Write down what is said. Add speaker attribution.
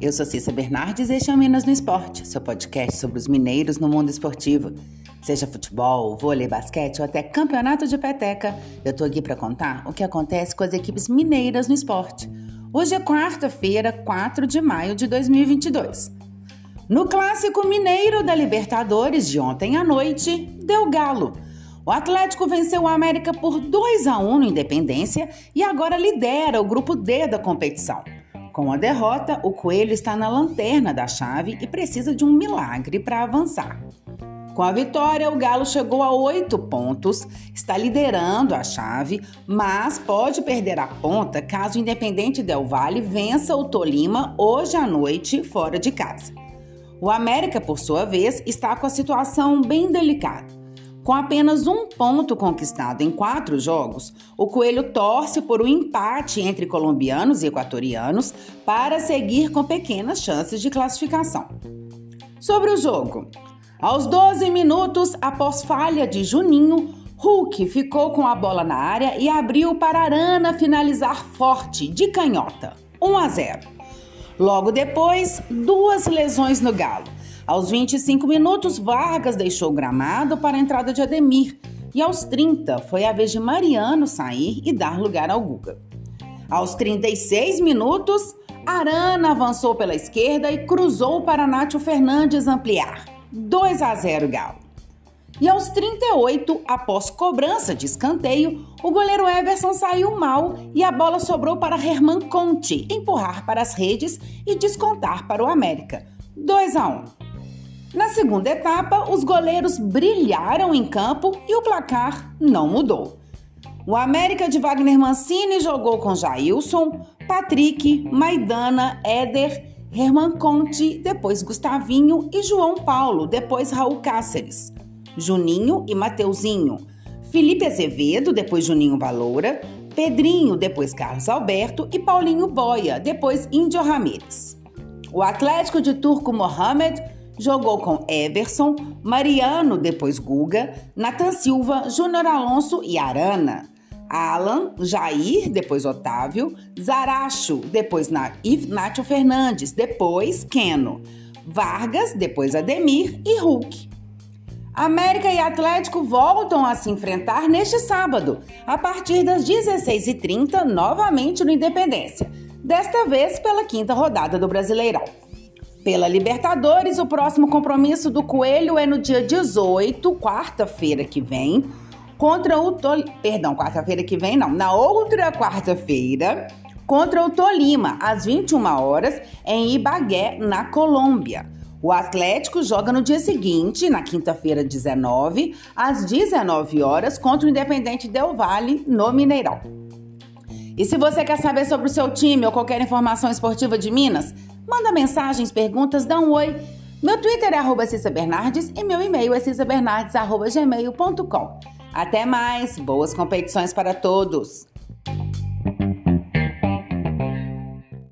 Speaker 1: Eu sou Cissa Bernardes e este é o Minas no Esporte, seu podcast sobre os mineiros no mundo esportivo. Seja futebol, vôlei, basquete ou até campeonato de peteca, eu tô aqui para contar o que acontece com as equipes mineiras no esporte. Hoje é quarta-feira, 4 de maio de 2022. No clássico mineiro da Libertadores de ontem à noite, deu galo. O Atlético venceu o América por 2 a 1 no Independência e agora lidera o grupo D da competição. Com a derrota, o Coelho está na lanterna da chave e precisa de um milagre para avançar. Com a vitória, o Galo chegou a oito pontos, está liderando a chave, mas pode perder a ponta caso o Independente Del Valle vença o Tolima hoje à noite fora de casa. O América, por sua vez, está com a situação bem delicada. Com apenas um ponto conquistado em quatro jogos, o Coelho torce por um empate entre colombianos e equatorianos para seguir com pequenas chances de classificação. Sobre o jogo, aos 12 minutos após falha de Juninho, Hulk ficou com a bola na área e abriu para Arana finalizar forte, de canhota, 1 a 0. Logo depois, duas lesões no Galo. Aos 25 minutos, Vargas deixou o gramado para a entrada de Ademir. E aos 30, foi a vez de Mariano sair e dar lugar ao Guga. Aos 36 minutos, Arana avançou pela esquerda e cruzou para Nátio Fernandes ampliar. 2 a 0 Galo. E aos 38, após cobrança de escanteio, o goleiro Everson saiu mal e a bola sobrou para Herman Conte empurrar para as redes e descontar para o América. 2 a 1. Na segunda etapa, os goleiros brilharam em campo e o placar não mudou. O América de Wagner Mancini jogou com Jailson, Patrick, Maidana, Éder, Herman Conte, depois Gustavinho e João Paulo, depois Raul Cáceres, Juninho e Mateuzinho, Felipe Azevedo, depois Juninho Baloura, Pedrinho, depois Carlos Alberto e Paulinho Boia, depois Índio Ramírez. O Atlético de Turco Mohamed Jogou com Everson, Mariano, depois Guga, Nathan Silva, Júnior Alonso e Arana. Alan, Jair, depois Otávio, Zaracho, depois Nátio Fernandes, depois Keno, Vargas, depois Ademir e Hulk. América e Atlético voltam a se enfrentar neste sábado, a partir das 16h30, novamente no Independência, desta vez pela quinta rodada do Brasileirão. Pela Libertadores, o próximo compromisso do Coelho é no dia 18, quarta-feira que vem, contra o Tol... Perdão, quarta-feira que vem não, na outra quarta-feira, contra o Tolima, às 21 horas, em Ibagué, na Colômbia. O Atlético joga no dia seguinte, na quinta-feira, 19, às 19 horas, contra o Independente Del Valle, no Mineirão. E se você quer saber sobre o seu time ou qualquer informação esportiva de Minas, Manda mensagens, perguntas, dá um oi. Meu Twitter é arroba Cissa Bernardes e meu e-mail é cissabernardes.gmail.com. Até mais, boas competições para todos!